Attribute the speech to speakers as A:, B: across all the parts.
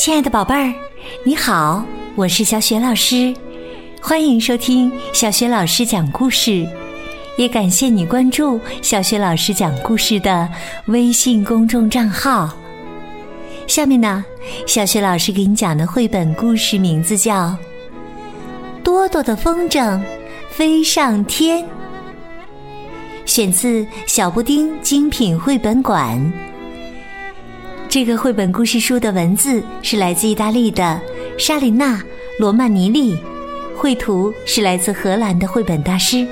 A: 亲爱的宝贝儿你好我是小雪老师欢迎收听小雪老师讲故事。也感谢你关注小雪老师讲故事的微信公众账号。下面呢小雪老师给你讲的绘本故事名字叫多多的风筝飞上天选自小布丁精品绘本馆。这个绘本故事书的文字是来自意大利的莎琳娜罗曼尼利，绘图是来自荷兰的绘本大师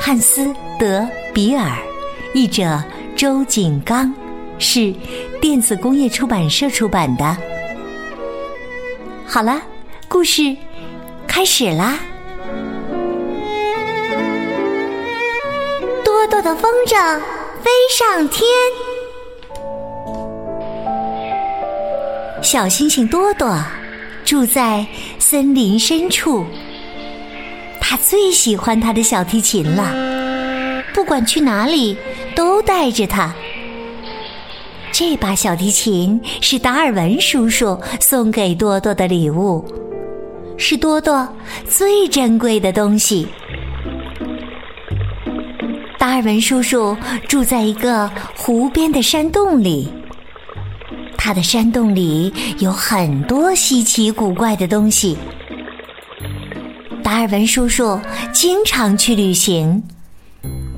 A: 汉斯德比尔，译者周景刚，是电子工业出版社出版的。好了，故事开始啦。
B: 多多的风筝飞上天。
A: 小星星多多住在森林深处。他最喜欢他的小提琴了，不管去哪里都带着它。这把小提琴是达尔文叔叔送给多多的礼物，是多多最珍贵的东西。达尔文叔叔住在一个湖边的山洞里。他的山洞里有很多稀奇古怪的东西。达尔文叔叔经常去旅行，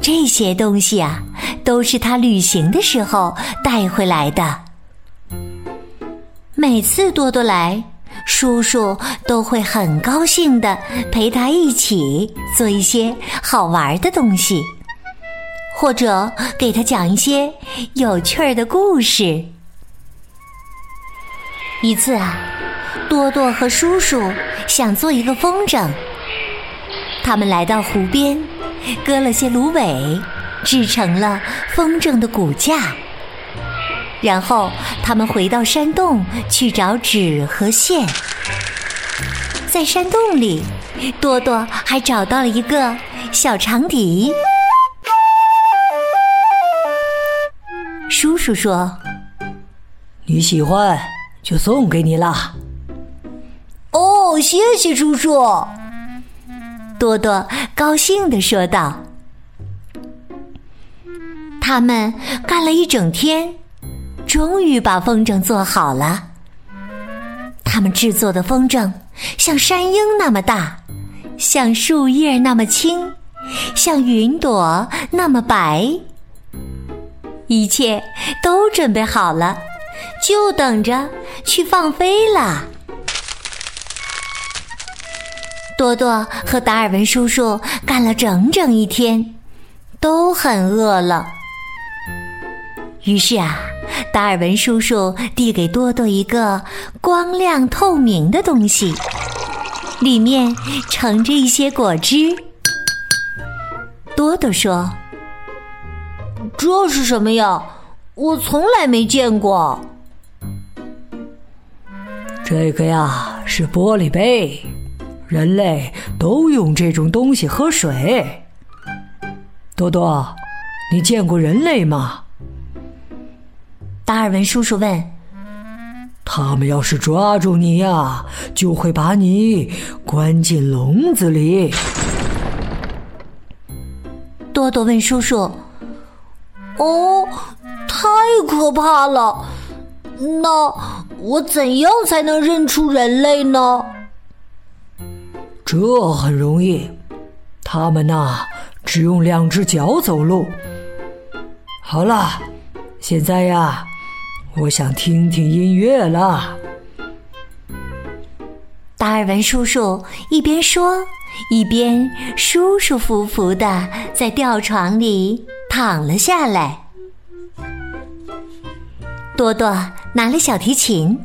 A: 这些东西啊，都是他旅行的时候带回来的。每次多多来，叔叔都会很高兴的陪他一起做一些好玩的东西，或者给他讲一些有趣儿的故事。一次啊多多和叔叔想做一个风筝。他们来到湖边割了些芦苇制成了风筝的骨架。然后他们回到山洞去找纸和线。在山洞里多多还找到了一个小长笛。叔叔说
C: 你喜欢？就送给你了。
B: 哦，谢谢叔叔。
A: 多多高兴的说道。他们干了一整天，终于把风筝做好了。他们制作的风筝像山鹰那么大，像树叶那么轻，像云朵那么白。一切都准备好了。就等着去放飞了多多和达尔文叔叔。干了整整一天，都很饿了。于是啊，达尔文叔叔递给多多一个光亮透明的东西，里面盛着一些果汁。多多说：「
B: 这是什么呀？」我从来没见过。
C: 这个呀是玻璃杯人类都用这种东西喝水。多多你见过人类吗？
A: 达尔文叔叔问。
C: 他们要是抓住你呀就会把你关进笼子里。
A: 多多问叔叔。
B: 哦太可怕了。那我怎样才能认出人类呢？
C: 这很容易他们呐只用两只脚走路。好了现在呀我想听听音乐了
A: 达尔文叔叔一边说一边舒舒服服的在吊床里躺了下来。多多拿了小提琴，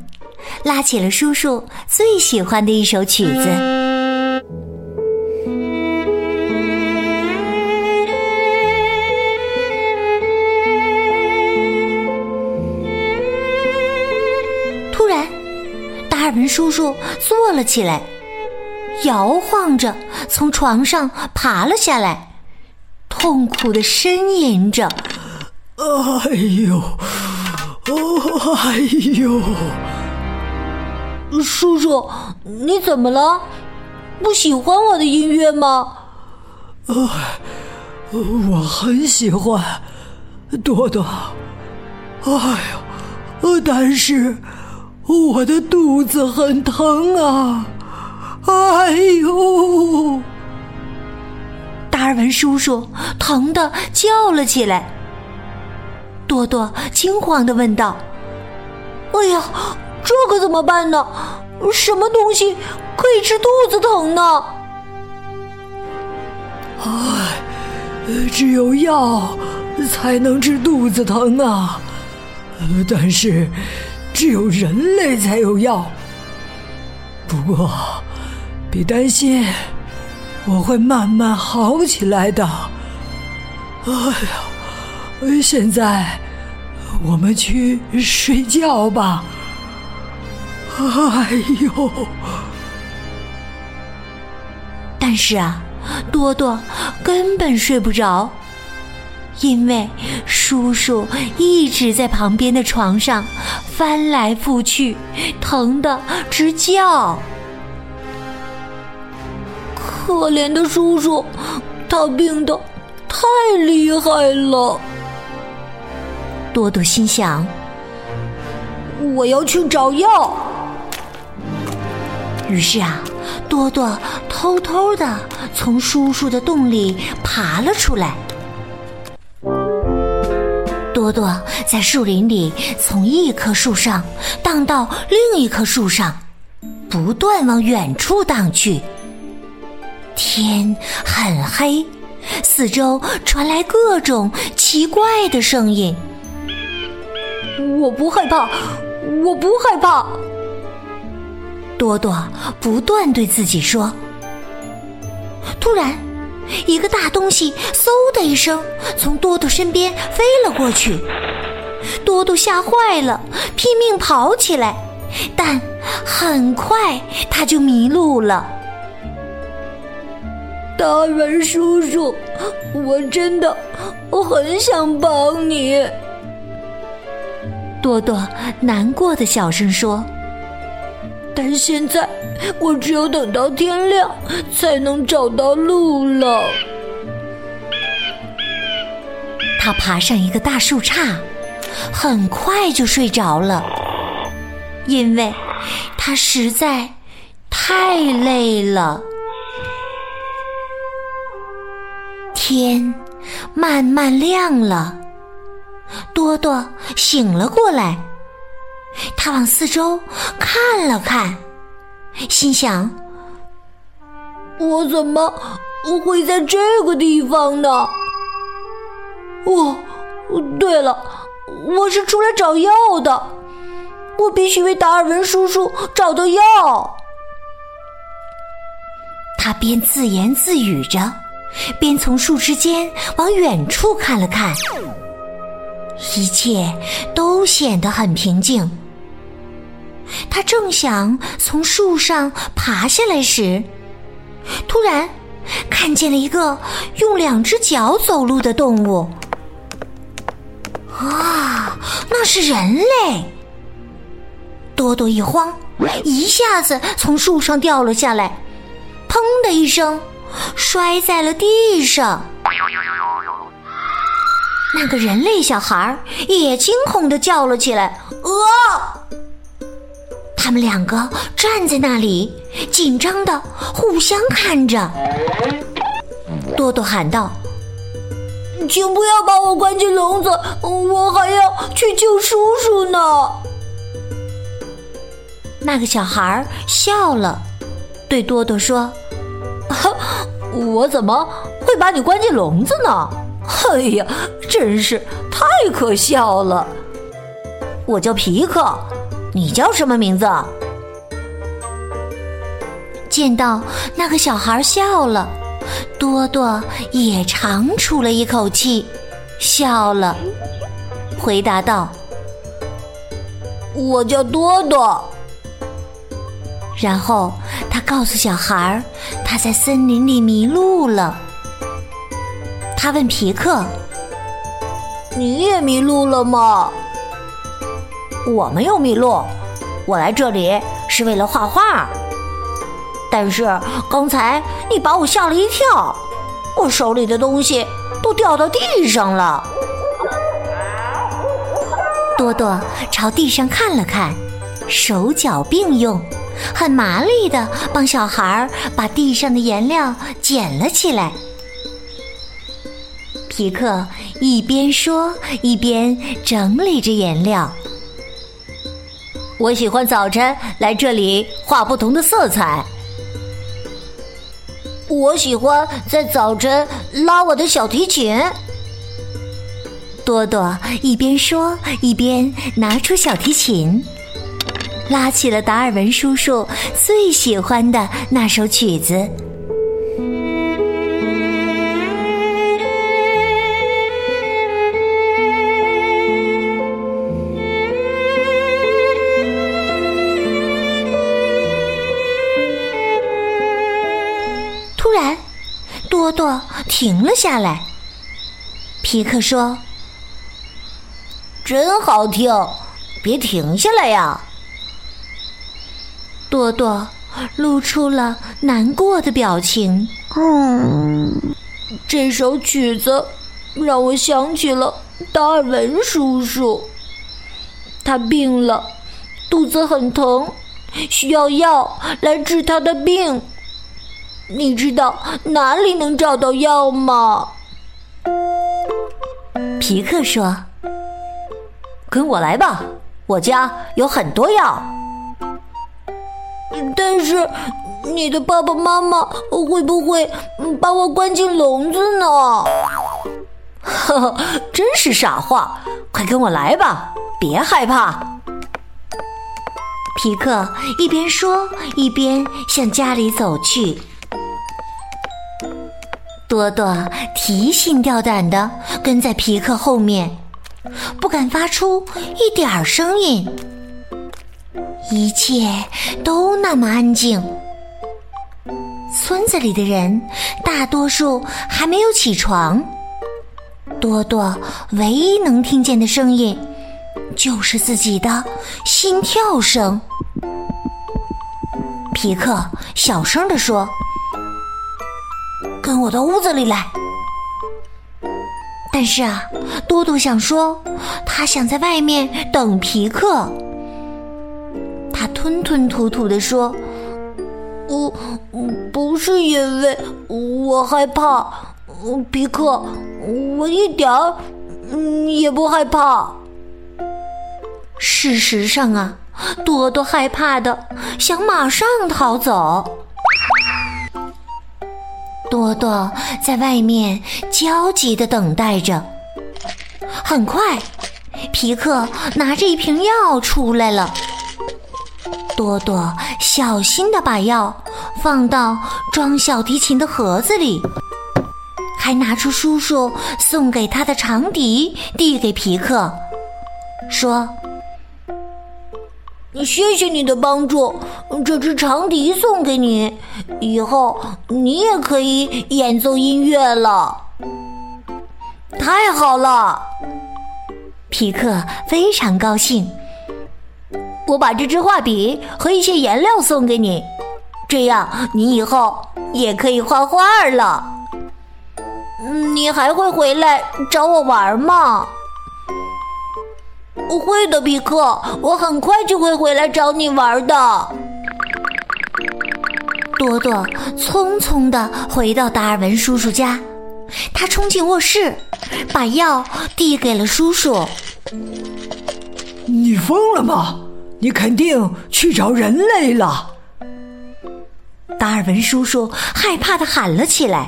A: 拉起了叔叔最喜欢的一首曲子。突然，达尔文叔叔坐了起来，摇晃着从床上爬了下来，痛苦的呻吟着。
C: 哎呦。哦，哎呦，
B: 叔叔，你怎么了？不喜欢我的音乐吗？
C: 呃，我很喜欢，多多。哎呦，呃，但是我的肚子很疼啊！哎呦，
A: 达尔文叔叔疼的叫了起来。多多惊慌的问道：“
B: 哎呀，这可怎么办呢？什么东西可以治肚子疼呢？”
C: 哎，只有药才能治肚子疼啊！但是只有人类才有药。不过，别担心，我会慢慢好起来的。哎呀，现在我们去睡觉吧。哎呦！
A: 但是啊，多多根本睡不着。因为叔叔一直在旁边的床上翻来覆去，疼得直叫。
B: 可怜的叔叔，他病的太厉害了。
A: 多多心想：“
B: 我要去找药。”
A: 于是啊，多多偷偷的从叔叔的洞里爬了出来。多多在树林里从一棵树上荡到另一棵树上，不断往远处荡去。天很黑，四周传来各种奇怪的声音。
B: 我不害怕，我不害怕。
A: 多多不断对自己说。突然。一个大东西嗖的一声从多多身边飞了过去，多多吓坏了，拼命跑起来，但很快他就迷路了。
B: 大人叔叔，我真的我很想帮你。
A: 多多难过的小声说。
B: 但现在我只有等到天亮才能找到路了。
A: 他爬上一个大树杈，很快就睡着了，因为他实在太累了。天慢慢亮了，多多醒了过来。他往四周看了看，心想：“
B: 我怎么会在这个地方呢？”哦，对了，我是出来找药的，我必须为达尔文叔叔找到药。
A: 他边自言自语着，边从树枝间往远处看了看，一切都显得很平静。他正想从树上爬下来时，突然看见了一个用两只脚走路的动物。啊，那是人类！多多一慌，一下子从树上掉了下来，砰的一声，摔在了地上。那个人类小孩也惊恐的叫了起来：“啊！”他们两个站在那里，紧张的互相看着。多多喊道：“
B: 请不要把我关进笼子，我还要去救叔叔呢。”
A: 那个小孩笑了，对多多说：“
B: 我怎么会把你关进笼子呢？哎呀，真是太可笑了！我叫皮克。”你叫什么名字？
A: 见到那个小孩笑了，多多也长出了一口气，笑了，回答道：“
B: 我叫多多。”
A: 然后他告诉小孩，他在森林里迷路了。他问皮克：“
B: 你也迷路了吗？”
D: 我没有迷路，我来这里
B: 是为了画画。但是刚才你把我吓了一跳，我手里的东西都掉到地上了。
A: 多多朝地上看了看，手脚并用，很麻利的帮小孩把地上的颜料捡了起来。皮克一边说一边整理着颜料。
B: 我喜欢早晨来这里画不同的色彩。我喜欢在早晨拉我的小提琴。
A: 多多一边说一边拿出小提琴，拉起了达尔文叔叔最喜欢的那首曲子。多多停了下来。皮克说：“
B: 真好听，别停下来呀！”
A: 多多露出了难过的表情。
B: 嗯，这首曲子让我想起了达尔文叔叔。他病了，肚子很疼，需要药来治他的病。你知道哪里能找到药吗？
A: 皮克说：“
B: 跟我来吧，我家有很多药。”但是你的爸爸妈妈会不会把我关进笼子呢？呵呵，真是傻话！快跟我来吧，别害怕。
A: 皮克一边说一边向家里走去。多多提心吊胆的跟在皮克后面，不敢发出一点儿声音。一切都那么安静。村子里的人大多数还没有起床。多多唯一能听见的声音，就是自己的心跳声。皮克小声地说。跟我到屋子里来。但是啊，多多想说，他想在外面等皮克。他吞吞吐吐的说：“
B: 我不是因为我害怕，皮克，我一点儿也不害怕。”
A: 事实上啊，多多害怕的想马上逃走。多多在外面焦急的等待着。很快，皮克拿着一瓶药出来了。多多小心的把药放到装小提琴的盒子里，还拿出叔叔送给他的长笛，递给皮克，说。
B: 谢谢你的帮助，这支长笛送给你，以后你也可以演奏音乐了。太好了，
A: 皮克非常高兴。
B: 我把这支画笔和一些颜料送给你，这样你以后也可以画画了。你还会回来找我玩吗？会的，皮克，我很快就会回来找你玩的。
A: 多多匆匆地回到达尔文叔叔家，他冲进卧室，把药递给了叔叔。
C: 你疯了吗？你肯定去找人类了！
A: 达尔文叔叔害怕的喊了起来，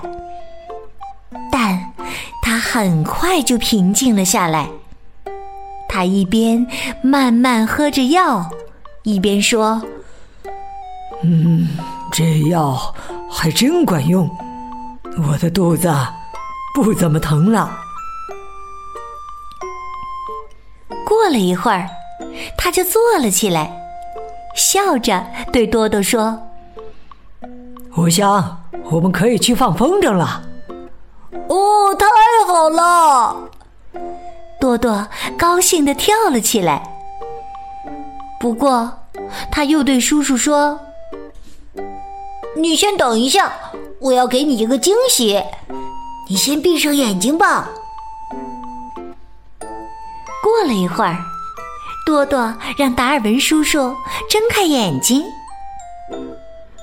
A: 但他很快就平静了下来。他一边慢慢喝着药，一边说：“
C: 嗯，这药还真管用，我的肚子不怎么疼了。”
A: 过了一会儿，他就坐了起来，笑着对多多说：“
C: 我想我们可以去放风筝了。”
B: 哦，太好了！
A: 多多高兴的跳了起来。不过他又对叔叔说：“你先等一下，我要给你一个惊喜。你先闭上眼睛吧。”过了一会儿，多多让达尔文叔叔睁开眼睛。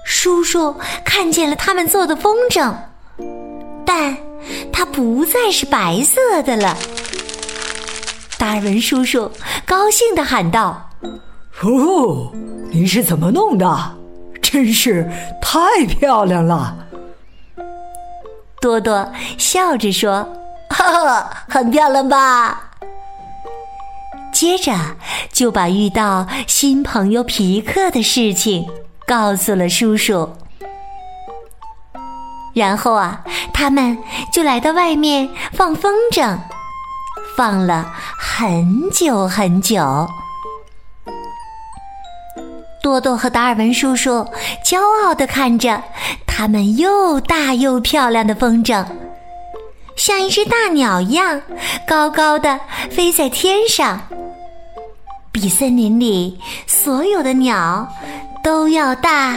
A: 叔叔看见了他们做的风筝，但它不再是白色的了。达尔文叔叔高兴地喊道：“
C: 哦，你是怎么弄的？真是太漂亮了！”
A: 多多笑着说：“哈哈，很漂亮吧？”接着就把遇到新朋友皮克的事情告诉了叔叔。然后啊，他们就来到外面放风筝。放了很久很久，多多和达尔文叔叔骄傲地看着他们又大又漂亮的风筝，像一只大鸟一样高高的飞在天上，比森林里所有的鸟都要大，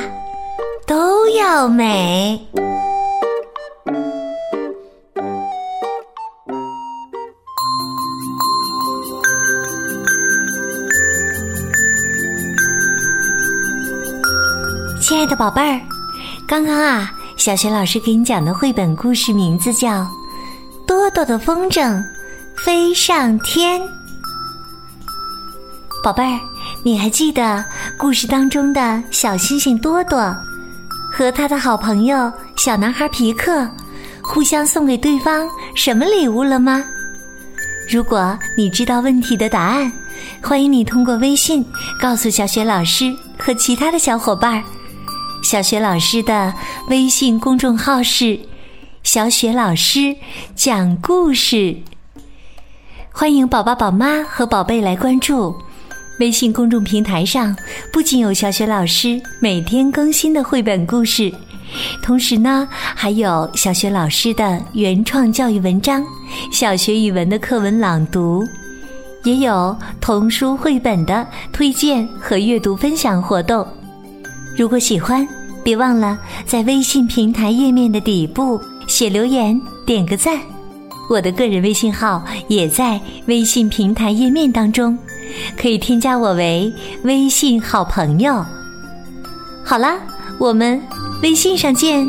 A: 都要美。亲爱的宝贝儿，刚刚啊，小学老师给你讲的绘本故事名字叫《多多的风筝飞上天》。宝贝儿，你还记得故事当中的小星星多多和他的好朋友小男孩皮克互相送给对方什么礼物了吗？如果你知道问题的答案，欢迎你通过微信告诉小学老师和其他的小伙伴儿。小雪老师的微信公众号是“小雪老师讲故事”，欢迎宝宝、宝妈和宝贝来关注。微信公众平台上不仅有小雪老师每天更新的绘本故事，同时呢，还有小雪老师的原创教育文章、小学语文的课文朗读，也有童书绘本的推荐和阅读分享活动。如果喜欢，别忘了在微信平台页面的底部写留言，点个赞。我的个人微信号也在微信平台页面当中，可以添加我为微信好朋友。好啦，我们微信上见。